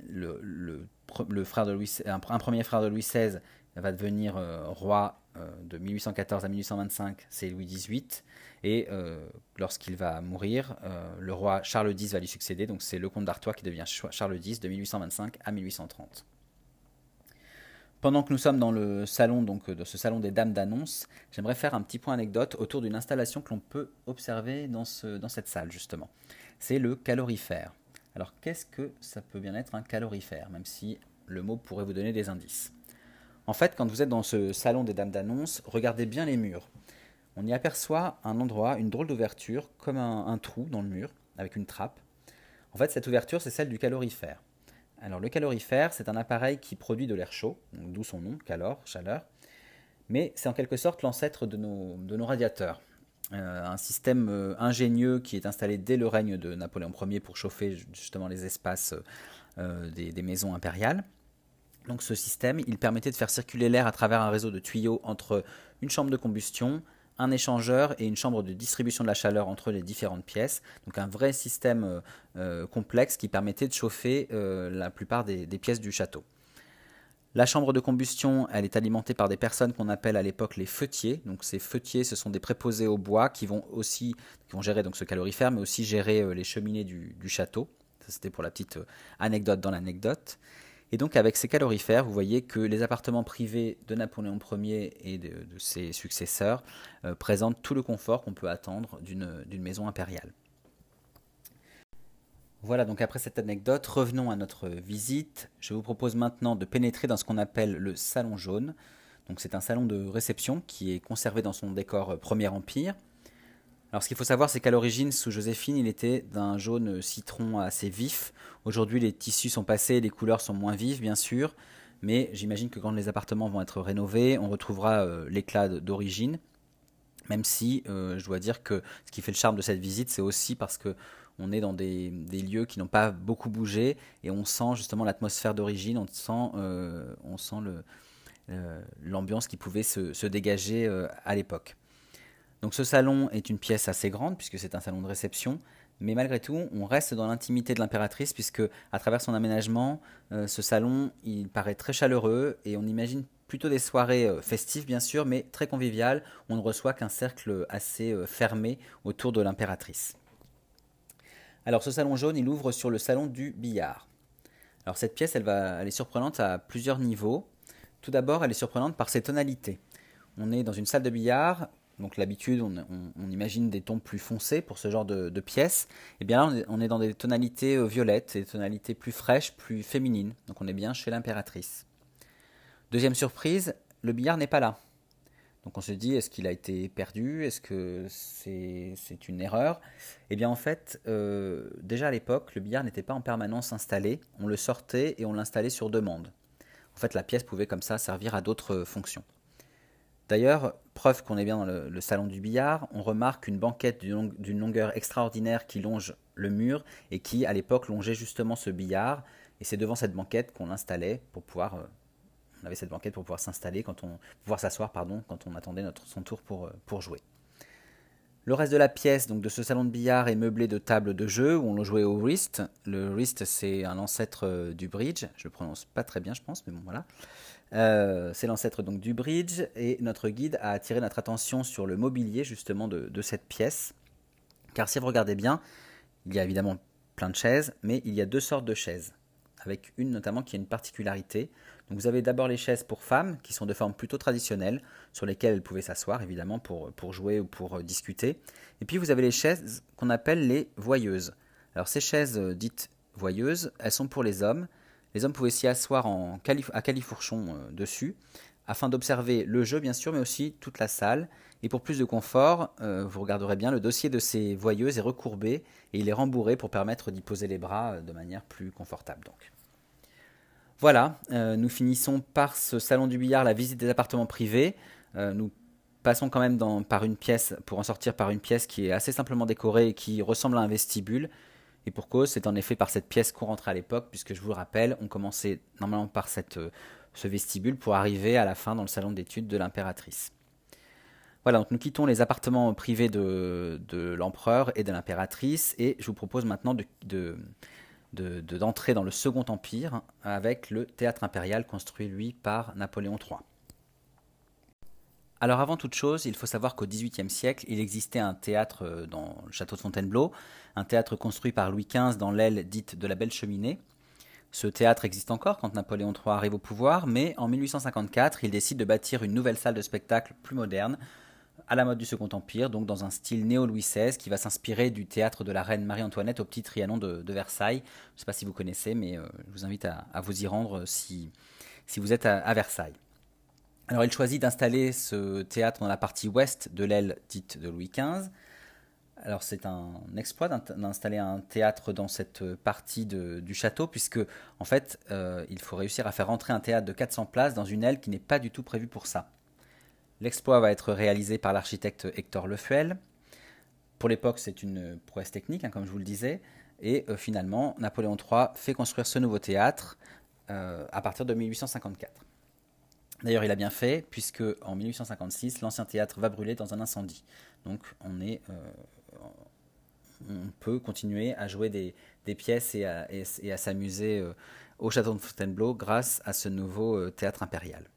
le, frère de Louis, un, premier frère de Louis XVI va devenir euh, roi euh, de 1814 à 1825, c'est Louis XVIII. Et lorsqu'il va mourir, le roi Charles X va lui succéder, donc c'est le comte d'Artois qui devient Charles X de 1825 à 1830. Pendant que nous sommes dans le salon, de ce salon des dames d'annonce, j'aimerais faire un petit point anecdote autour d'une installation que l'on peut observer dans, dans cette salle justement. C'est le calorifère. Alors qu'est-ce que ça peut bien être un calorifère, même si le mot pourrait vous donner des indices? En fait, quand vous êtes dans ce salon des dames d'annonce, regardez bien les murs. On y aperçoit un endroit, une drôle d'ouverture, comme un, trou dans le mur, avec une trappe. En fait, cette ouverture, c'est celle du calorifère. Alors le calorifère, c'est un appareil qui produit de l'air chaud, d'où son nom, calor, chaleur, mais c'est en quelque sorte l'ancêtre de nos, de nos radiateurs. Euh, un système euh, ingénieux qui est installé dès le règne de Napoléon Ier pour chauffer justement les espaces euh, des, des, maisons impériales. Donc ce système, il permettait de faire circuler l'air à travers un réseau de tuyaux entre une chambre de combustion, un échangeur et une chambre de distribution de la chaleur entre les différentes pièces. Donc un vrai système euh, euh, complexe qui permettait de chauffer euh, la plupart des, pièces du château. La chambre de combustion, elle est alimentée par des personnes qu'on appelle à l'époque les feutiers. Donc ces feutiers, ce sont des préposés au bois qui vont gérer donc ce calorifère, mais aussi gérer les cheminées du château. C'était pour la petite anecdote dans l'anecdote. Et donc avec ces calorifères, vous voyez que les appartements privés de Napoléon Ier et de, ses successeurs euh, présentent tout le confort qu'on peut attendre d'une maison impériale. Voilà, donc après cette anecdote, revenons à notre visite. Je vous propose maintenant de pénétrer dans ce qu'on appelle le salon jaune. C'est un salon de réception qui est conservé dans son décor Premier Empire. Alors ce qu'il faut savoir, c'est qu'à l'origine, sous Joséphine, il était d'un jaune citron assez vif. Aujourd'hui, les tissus sont passés, les couleurs sont moins vives, bien sûr. Mais j'imagine que quand les appartements vont être rénovés, on retrouvera euh, l'éclat d'origine. Même si euh, je dois dire que ce qui fait le charme de cette visite, c'est aussi parce que on est dans des, lieux qui n'ont pas beaucoup bougé et on sent justement l'atmosphère d'origine, on sent, euh, on sent l'ambiance qui pouvait se dégager à l'époque. Donc ce salon est une pièce assez grande puisque c'est un salon de réception, mais malgré tout, on reste dans l'intimité de l'impératrice puisque à travers son aménagement, euh, ce salon, il paraît très chaleureux et on imagine plutôt des soirées festives bien sûr, mais très conviviales. On ne reçoit qu'un cercle assez fermé autour de l'impératrice. Alors ce salon jaune, il ouvre sur le salon du billard. Alors cette pièce, elle, va, elle est surprenante à plusieurs niveaux. Tout d'abord, elle est surprenante par ses tonalités. On est dans une salle de billard, donc l'habitude, on, imagine des tons plus foncés pour ce genre de, pièces. Et eh bien là, on est, dans des tonalités euh, violettes, des tonalités plus fraîches, plus féminines. Donc on est bien chez l'impératrice. Deuxième surprise, le billard n'est pas là. Donc on se dit, est-ce qu'il a été perdu? Est-ce que c'est une erreur? Eh bien en fait, euh, déjà à l'époque, le billard n'était pas en permanence installé. On le sortait et on l'installait sur demande. En fait, la pièce pouvait comme ça servir à d'autres fonctions. D'ailleurs, preuve qu'on est bien dans le, salon du billard, on remarque une banquette d'une longueur extraordinaire qui longe le mur et qui, à l'époque, longeait justement ce billard. Et c'est devant cette banquette qu'on l'installait pour pouvoir euh, on avait cette banquette pour pouvoir s'installer, quand on pouvoir s'asseoir pardon, quand on attendait notre, son tour pour, euh, pour jouer. Le reste de la pièce, donc de ce salon de billard, est meublé de tables de jeu où on jouait au wrist. Le wrist, c'est un ancêtre euh, du bridge. Je le prononce pas très bien, je pense, mais bon, voilà. Euh, c'est l'ancêtre donc du bridge et notre guide a attiré notre attention sur le mobilier justement de, de, cette pièce. Car si vous regardez bien, il y a évidemment plein de chaises, mais il y a deux sortes de chaises, avec une notamment qui a une particularité vous avez d'abord les chaises pour femmes, qui sont de forme plutôt traditionnelle, sur lesquelles elles pouvaient s'asseoir évidemment pour, pour jouer ou pour euh, discuter. Et puis vous avez les chaises qu'on appelle les voyeuses. Alors ces chaises euh, dites voyeuses, elles sont pour les hommes. Les hommes pouvaient s'y asseoir en à califourchon euh, dessus, afin d'observer le jeu bien sûr, mais aussi toute la salle. Et pour plus de confort, vous regarderez bien, le dossier de ces voyeuses est recourbé et il est rembourré pour permettre d'y poser les bras de manière plus confortable. Donc. Voilà, euh, nous finissons par ce salon du billard, la visite des appartements privés. Euh, nous passons quand même par une pièce, pour en sortir par une pièce qui est assez simplement décorée et qui ressemble à un vestibule. Et pour cause, c'est en effet par cette pièce qu'on rentrait à l'époque, puisque je vous le rappelle, on commençait normalement par cette, euh, ce vestibule pour arriver à la fin dans le salon d'études de l'impératrice. Voilà, donc nous quittons les appartements privés de, l'empereur et de l'impératrice, et je vous propose maintenant de d'entrer dans le Second Empire avec le théâtre impérial construit, lui, par Napoléon III. Alors avant toute chose, il faut savoir qu'au XVIIIe siècle, il existait un théâtre euh, dans le château de Fontainebleau, un théâtre construit par Louis XV dans l'aile dite de la Belle Cheminée. Ce théâtre existe encore quand Napoléon III arrive au pouvoir, mais en 1854, il décide de bâtir une nouvelle salle de spectacle plus moderne, à la mode du Second Empire, donc dans un style néo-Louis XVI qui va s'inspirer du théâtre de la reine Marie-Antoinette au petit Trianon de, Versailles. Je ne sais pas si vous connaissez, mais euh, je vous invite à, vous y rendre si, si vous êtes à, Versailles. Alors il choisit d'installer ce théâtre dans la partie ouest de l'aile dite de Louis XV. Alors c'est un exploit d'installer un théâtre dans cette partie du château, puisque en fait euh, il faut réussir à faire entrer un théâtre de 400 places dans une aile qui n'est pas du tout prévue pour ça. L'exploit va être réalisé par l'architecte Hector Lefuel. Pour l'époque, c'est une prouesse technique, hein, comme je vous le disais. Et euh, finalement, Napoléon III fait construire ce nouveau théâtre euh, à partir de 1854. D'ailleurs, il a bien fait, puisque en 1856, l'ancien théâtre va brûler dans un incendie. Donc, on, euh, peut continuer à jouer des, pièces et à, et à s'amuser au château de Fontainebleau grâce à ce nouveau théâtre impérial.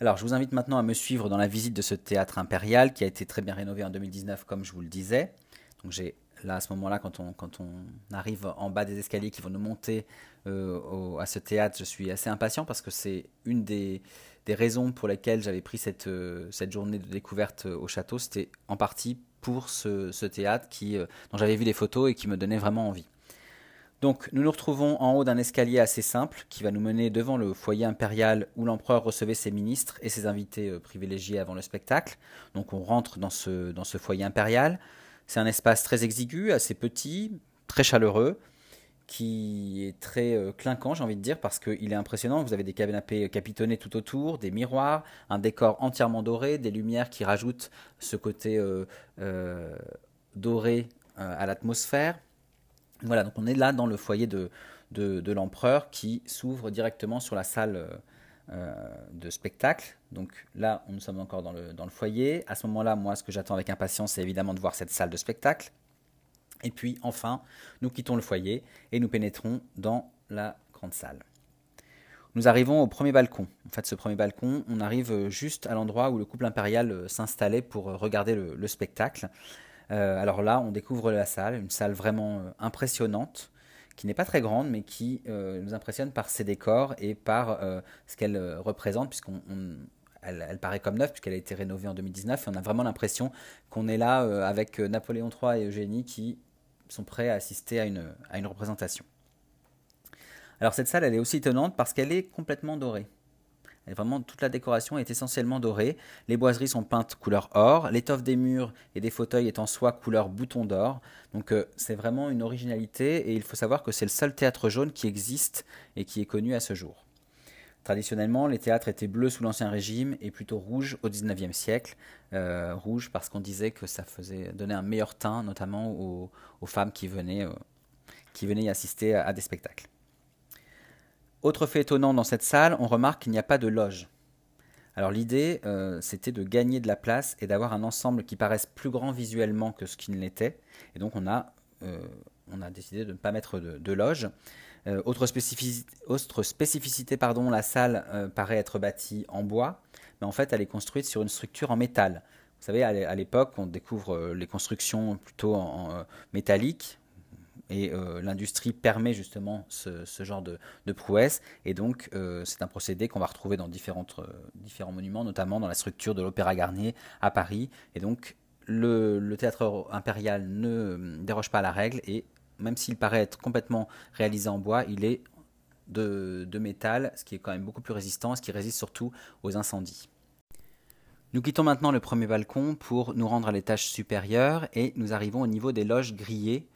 Alors, je vous invite maintenant à me suivre dans la visite de ce théâtre impérial qui a été très bien rénové en 2019, comme je vous le disais. Donc, j'ai là à ce moment-là, quand on, quand on arrive en bas des escaliers qui vont nous monter euh, à ce théâtre, je suis assez impatient parce que c'est une des, raisons pour lesquelles j'avais pris cette, euh, cette journée de découverte au château. C'était en partie pour ce, théâtre qui, euh, dont j'avais vu des photos et qui me donnait vraiment envie. Donc nous nous retrouvons en haut d'un escalier assez simple qui va nous mener devant le foyer impérial où l'empereur recevait ses ministres et ses invités euh, privilégiés avant le spectacle. Donc on rentre dans ce, dans ce foyer impérial. C'est un espace très exigu, assez petit, très chaleureux, qui est très euh, clinquant, j'ai envie de dire, parce qu'il est impressionnant. Vous avez des canapés capitonnés tout autour, des miroirs, un décor entièrement doré, des lumières qui rajoutent ce côté euh, doré à l'atmosphère. Voilà, donc on est là dans le foyer de, l'empereur qui s'ouvre directement sur la salle euh, euh, de spectacle. Donc là, nous sommes encore dans le, foyer. À ce moment-là, moi, ce que j'attends avec impatience, c'est évidemment de voir cette salle de spectacle. Et puis, enfin, nous quittons le foyer et nous pénétrons dans la grande salle. Nous arrivons au premier balcon. En fait, ce premier balcon, on arrive juste à l'endroit où le couple impérial s'installait pour regarder le, spectacle. alors là, on découvre la salle, une salle vraiment impressionnante, qui n'est pas très grande, mais qui nous impressionne par ses décors et par ce qu'elle représente, puisqu'on elle, paraît comme neuve puisqu'elle a été rénovée en 2019 et on a vraiment l'impression qu'on est là euh, avec euh, Napoléon III et Eugénie qui sont prêts à assister à une, à une représentation. Alors cette salle, elle est aussi étonnante parce qu'elle est complètement dorée. Vraiment, toute la décoration est essentiellement dorée. Les boiseries sont peintes couleur or. L'étoffe des murs et des fauteuils est en soie couleur bouton d'or. Donc euh, c'est vraiment une originalité et il faut savoir que c'est le seul théâtre jaune qui existe et qui est connu à ce jour. Traditionnellement, les théâtres étaient bleus sous l'Ancien Régime et plutôt rouges au XIXe siècle. Euh, rouge parce qu'on disait que ça faisait donner un meilleur teint, notamment aux, femmes qui venaient, euh, qui venaient y assister à, des spectacles. Autre fait étonnant dans cette salle, on remarque qu'il n'y a pas de loge. Alors l'idée, euh, c'était de gagner de la place et d'avoir un ensemble qui paraisse plus grand visuellement que ce qu'il l'était. Et donc on a, on a décidé de ne pas mettre de, loge. Euh, autre, spécificité, pardon, la salle euh, paraît être bâtie en bois, mais en fait elle est construite sur une structure en métal. Vous savez, à l'époque, on découvre euh, les constructions plutôt en, métalliques, et l'industrie permet justement ce, genre de, prouesse. Et donc, c'est un procédé qu'on va retrouver dans différentes, différents monuments, notamment dans la structure de l'Opéra Garnier à Paris. Et donc, le, le, théâtre impérial ne déroge pas à la règle et même s'il paraît être complètement réalisé en bois, il est de, métal, ce qui est quand même beaucoup plus résistant, ce qui résiste surtout aux incendies. Nous quittons maintenant le premier balcon pour nous rendre à l'étage supérieur et nous arrivons au niveau des loges grillées.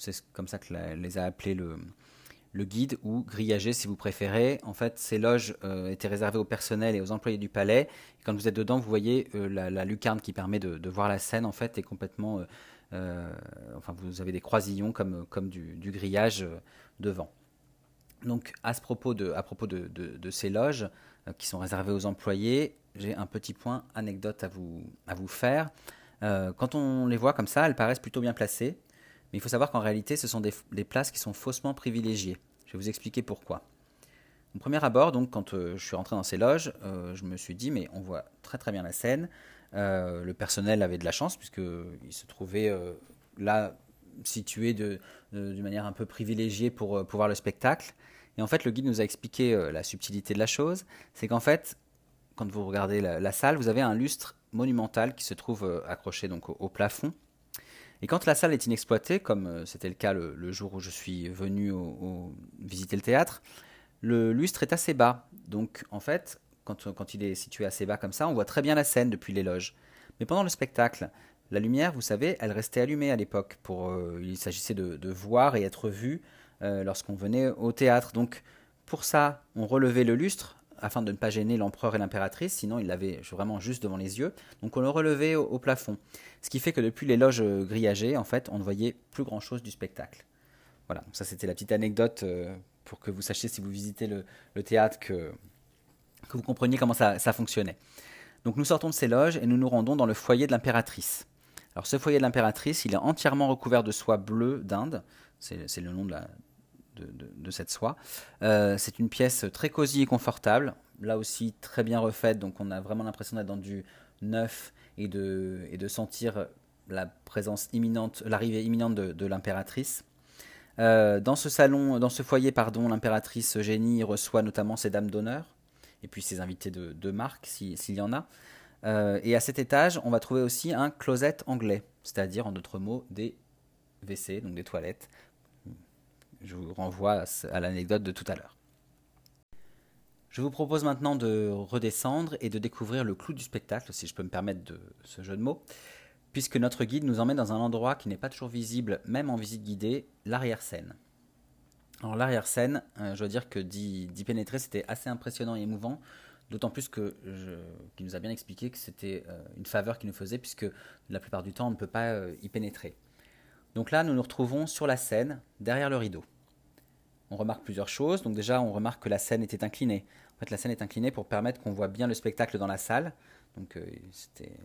C'est comme ça que les a appelés le, guide ou grillagé si vous préférez. En fait, ces loges euh, étaient réservées au personnel et aux employés du palais. quand vous êtes dedans, vous voyez euh, la, lucarne qui permet de, voir la scène en fait est complètement euh, enfin, vous avez des croisillons comme, du, grillage devant. Donc, à, ce propos de, à propos de, ces loges qui sont réservées aux employés, j'ai un petit point anecdote à vous, à vous faire. quand on les voit comme ça, elles paraissent plutôt bien placées, mais il faut savoir qu'en réalité, ce sont des, places qui sont faussement privilégiées. Je vais vous expliquer pourquoi. Au premier abord, donc, quand je suis rentré dans ces loges, je me suis dit, mais on voit très très bien la scène, euh, le personnel avait de la chance puisqu'il se trouvait euh, là situé d'une manière un peu privilégiée pour, euh, pour voir le spectacle. Et en fait, le guide nous a expliqué la subtilité de la chose. C'est qu'en fait, quand vous regardez la, salle, vous avez un lustre monumental qui se trouve accroché donc au, plafond. Et quand la salle est inexploitée, comme c'était le cas le, jour où je suis venu visiter le théâtre, le lustre est assez bas. Donc en fait, quand, il est situé assez bas comme ça, on voit très bien la scène depuis les loges. Mais pendant le spectacle, la lumière, vous savez, elle restait allumée à l'époque. Pour, euh, il s'agissait de, voir et être vu euh, lorsqu'on venait au théâtre. Donc pour ça, on relevait le lustre afin de ne pas gêner l'empereur et l'impératrice, sinon il l'avait vraiment juste devant les yeux. Donc on le relevait au, plafond. Ce qui fait que depuis les loges grillagées, en fait, on ne voyait plus grand-chose du spectacle. Voilà, ça c'était la petite anecdote euh, pour que vous sachiez si vous visitez le théâtre que vous compreniez comment ça, fonctionnait. Donc nous sortons de ces loges et nous nous rendons dans le foyer de l'impératrice. Alors ce foyer de l'impératrice, il est entièrement recouvert de soie bleue d'Inde, c'est le nom de, la, de, cette soie. Euh, c'est une pièce très cosy et confortable, là aussi très bien refaite, donc on a vraiment l'impression d'être dans du neuf et de, et de sentir la présence imminente, l'arrivée imminente de, l'impératrice. Euh, dans ce salon, dans ce foyer, pardon, l'impératrice Eugénie reçoit notamment ses dames d'honneur, et puis ses invités de, marque, s'il y en a. Euh, et à cet étage, on va trouver aussi un closet anglais, c'est-à-dire en d'autres mots des WC, donc des toilettes. Je vous renvoie à l'anecdote de tout à l'heure. Je vous propose maintenant de redescendre et de découvrir le clou du spectacle, si je peux me permettre de ce jeu de mots, puisque notre guide nous emmène dans un endroit qui n'est pas toujours visible, même en visite guidée, l'arrière-scène. Alors l'arrière-scène, euh, je dois dire que d'y pénétrer, c'était assez impressionnant et émouvant, d'autant plus que qu'il nous a bien expliqué que c'était euh, une faveur qu'il nous faisait, puisque la plupart du temps, on ne peut pas euh, y pénétrer. Donc là, nous nous retrouvons sur la scène, derrière le rideau. On remarque plusieurs choses. Donc déjà, on remarque que la scène était inclinée. En fait, la scène est inclinée pour permettre qu'on voit bien le spectacle dans la salle. Donc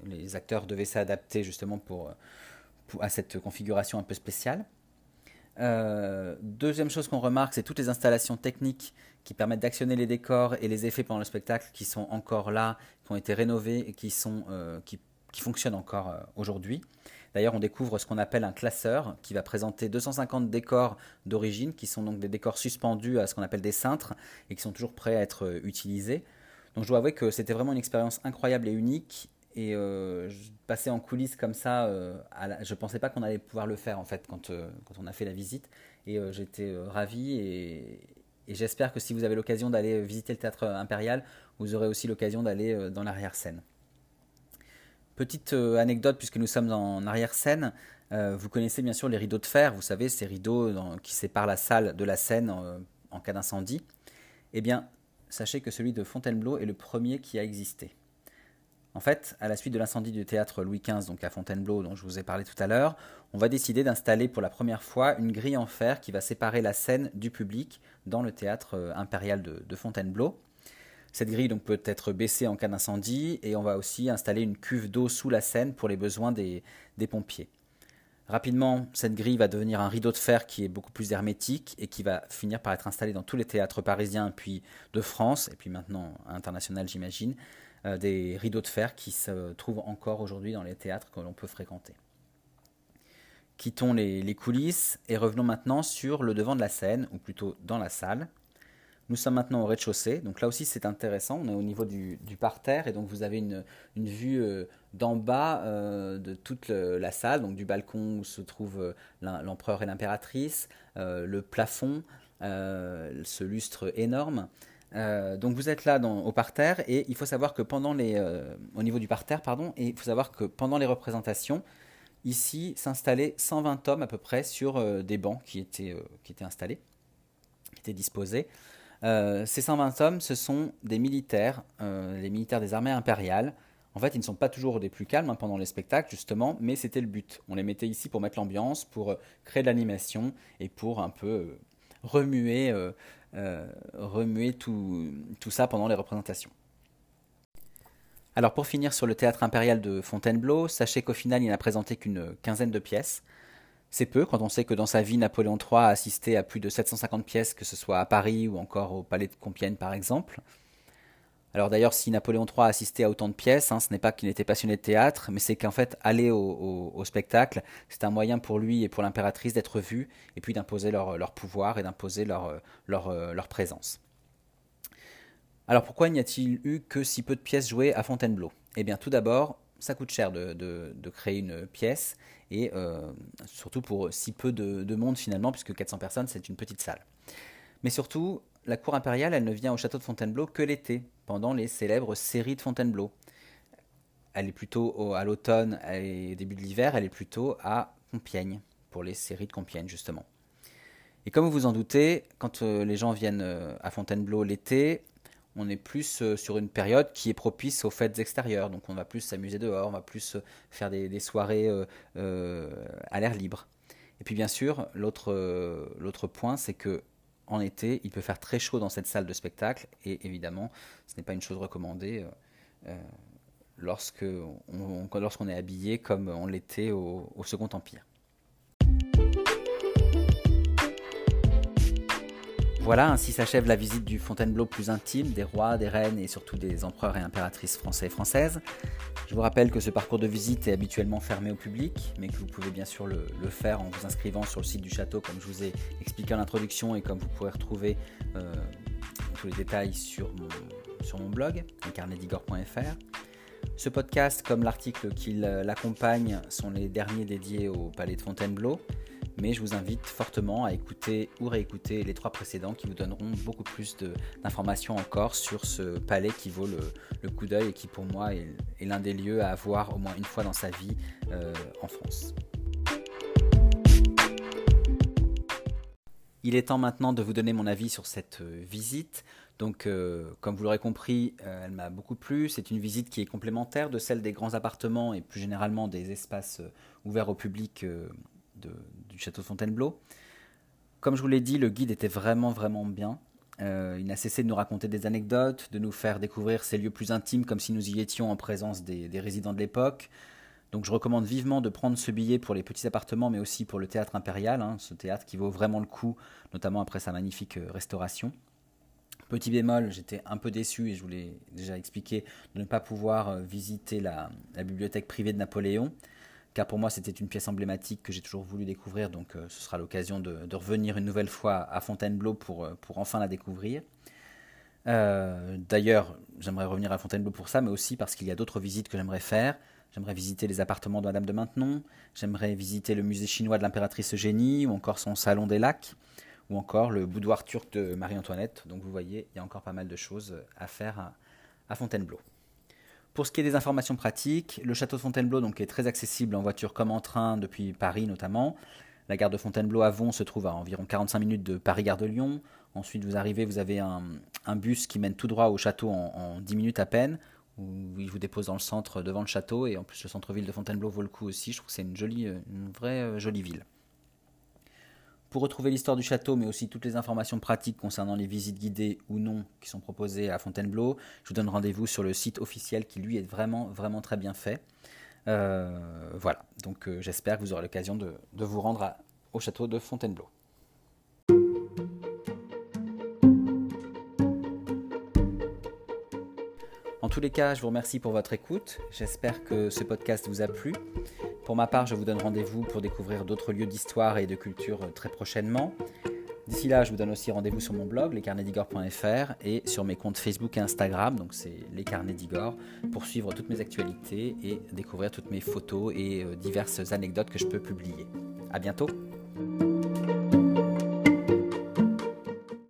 les acteurs devaient s'adapter justement à cette configuration un peu spéciale. deuxième chose qu'on remarque, c'est toutes les installations techniques qui permettent d'actionner les décors et les effets pendant le spectacle qui sont encore là, qui ont été rénovés et qui, sont, qui, qui fonctionnent encore aujourd'hui. D'ailleurs, on découvre ce qu'on appelle un classeur qui va présenter 250 décors d'origine, qui sont donc des décors suspendus à ce qu'on appelle des cintres et qui sont toujours prêts à être euh, utilisés. Donc je dois avouer que c'était vraiment une expérience incroyable et unique. Et euh, passer en coulisses comme ça, euh, je ne pensais pas qu'on allait pouvoir le faire en fait quand, quand on a fait la visite. Et j'étais ravi et j'espère que si vous avez l'occasion d'aller visiter le théâtre impérial, vous aurez aussi l'occasion d'aller dans l'arrière-scène. Petite euh, anecdote, puisque nous sommes en arrière-scène, euh, vous connaissez bien sûr les rideaux de fer, vous savez, ces rideaux qui séparent la salle de la scène euh, en, cas d'incendie. Eh bien, sachez que celui de Fontainebleau est le premier qui a existé. En fait, à la suite de l'incendie du théâtre Louis XV, donc à Fontainebleau, dont je vous ai parlé tout à l'heure, on va décider d'installer pour la première fois une grille en fer qui va séparer la scène du public dans le théâtre impérial de Fontainebleau. Cette grille peut être baissée en cas d'incendie et on va aussi installer une cuve d'eau sous la scène pour les besoins des, pompiers. Rapidement, cette grille va devenir un rideau de fer qui est beaucoup plus hermétique et qui va finir par être installé dans tous les théâtres parisiens puis de France et puis maintenant international j'imagine, euh, des rideaux de fer qui se trouvent encore aujourd'hui dans les théâtres que l'on peut fréquenter. Quittons les coulisses et revenons maintenant sur le devant de la scène, ou plutôt dans la salle. Nous sommes maintenant au rez-de-chaussée, donc là aussi c'est intéressant, on est au niveau du, parterre et donc vous avez une, vue euh, d'en bas euh, de toute la salle, donc du balcon où se trouvent euh, l'empereur et l'impératrice, le plafond, ce lustre énorme. donc vous êtes là au parterre et il faut savoir que pendant les, au niveau du parterre, pardon, et il faut savoir que pendant les représentations, ici s'installaient 120 hommes à peu près sur des bancs qui étaient, qui étaient installés, qui étaient disposés. Euh, ces 120 hommes, ce sont des militaires, euh, les militaires des armées impériales. En fait, ils ne sont pas toujours des plus calmes hein, pendant les spectacles, justement, mais c'était le but. On les mettait ici pour mettre l'ambiance, pour euh, créer de l'animation et pour un peu remuer, tout ça pendant les représentations. Alors pour finir sur le théâtre impérial de Fontainebleau, sachez qu'au final il n'a présenté qu'une quinzaine de pièces. C'est peu quand on sait que dans sa vie, Napoléon III a assisté à plus de 750 pièces, que ce soit à Paris ou encore au Palais de Compiègne par exemple. Alors d'ailleurs, si Napoléon III a assisté à autant de pièces, hein, ce n'est pas qu'il était passionné de théâtre, mais c'est qu'en fait, aller au, spectacle, c'est un moyen pour lui et pour l'impératrice d'être vus, et puis d'imposer leur, pouvoir et d'imposer leur, leur, présence. Alors pourquoi n'y a-t-il eu que si peu de pièces jouées à Fontainebleau? Eh bien tout d'abord, ça coûte cher de, créer une pièce, et euh, surtout pour si peu de, monde finalement, puisque 400 personnes, c'est une petite salle. Mais surtout, la cour impériale, elle ne vient au château de Fontainebleau que l'été, pendant les célèbres séries de Fontainebleau. Elle est plutôt à l'automne et début de l'hiver, elle est plutôt à Compiègne, pour les séries de Compiègne justement. Et comme vous vous en doutez, quand euh, les gens viennent euh, à Fontainebleau l'été, on est plus euh, sur une période qui est propice aux fêtes extérieures. Donc on va plus s'amuser dehors, on va plus euh, faire des, soirées euh, à l'air libre. Et puis bien sûr, l'autre point, c'est que en été, il peut faire très chaud dans cette salle de spectacle. Et évidemment, ce n'est pas une chose recommandée lorsqu'on est habillé comme on l'était au Second Empire. Voilà, ainsi s'achève la visite du Fontainebleau plus intime des rois, des reines et surtout des empereurs et impératrices français et françaises. Je vous rappelle que ce parcours de visite est habituellement fermé au public, mais que vous pouvez bien sûr le, faire en vous inscrivant sur le site du château, comme je vous ai expliqué en introduction et comme vous pourrez retrouver euh, tous les détails sur mon, blog, incarnedigor.fr. Ce podcast, comme l'article qui l'accompagne, sont les derniers dédiés au palais de Fontainebleau mais je vous invite fortement à écouter ou réécouter les trois précédents qui vous donneront beaucoup plus d'informations encore sur ce palais qui vaut le, coup d'œil et qui pour moi est, l'un des lieux à voir au moins une fois dans sa vie euh, en France. Il est temps maintenant de vous donner mon avis sur cette euh, visite. Donc, euh, comme vous l'aurez compris, elle m'a beaucoup plu. C'est une visite qui est complémentaire de celle des grands appartements et plus généralement des espaces ouverts au public du château de Fontainebleau. Comme je vous l'ai dit, le guide était vraiment, vraiment bien. Euh, il n'a cessé de nous raconter des anecdotes, de nous faire découvrir ces lieux plus intimes comme si nous y étions en présence des, résidents de l'époque. Donc je recommande vivement de prendre ce billet pour les petits appartements, mais aussi pour le théâtre impérial, hein, ce théâtre qui vaut vraiment le coup, notamment après sa magnifique euh, restauration. Petit bémol, j'étais un peu déçu, et je vous l'ai déjà expliqué, de ne pas pouvoir euh, visiter la, bibliothèque privée de Napoléon, car pour moi c'était une pièce emblématique que j'ai toujours voulu découvrir, donc euh, ce sera l'occasion de, revenir une nouvelle fois à Fontainebleau pour, pour enfin la découvrir. D'ailleurs, j'aimerais revenir à Fontainebleau pour ça, mais aussi parce qu'il y a d'autres visites que j'aimerais faire. J'aimerais visiter les appartements de Madame de Maintenon, j'aimerais visiter le musée chinois de l'impératrice Eugénie, ou encore son salon des lacs, ou encore le boudoir turc de Marie-Antoinette. Donc vous voyez, il y a encore pas mal de choses à faire à, Fontainebleau. Pour ce qui est des informations pratiques, le château de Fontainebleau donc, est très accessible en voiture comme en train depuis Paris notamment. La gare de Fontainebleau à Vaux se trouve à environ 45 minutes de Paris-Gare de Lyon. Ensuite, vous arrivez, vous avez un, bus qui mène tout droit au château en, en 10 minutes à peine où il vous dépose dans le centre devant le château et en plus le centre-ville de Fontainebleau vaut le coup aussi. Je trouve que c'est une une vraie euh, jolie ville. Pour retrouver l'histoire du château, mais aussi toutes les informations pratiques concernant les visites guidées ou non qui sont proposées à Fontainebleau, je vous donne rendez-vous sur le site officiel qui lui est vraiment très bien fait. Euh, voilà, donc euh, j'espère que vous aurez l'occasion de, vous rendre au château de Fontainebleau. En tous les cas, je vous remercie pour votre écoute. J'espère que ce podcast vous a plu. Pour ma part, je vous donne rendez-vous pour découvrir d'autres lieux d'histoire et de culture très prochainement. D'ici là, je vous donne aussi rendez-vous sur mon blog, lescarnedigor.fr et sur mes comptes Facebook et Instagram, donc c'est les carnets pour suivre toutes mes actualités et découvrir toutes mes photos et euh, diverses anecdotes que je peux publier. À bientôt!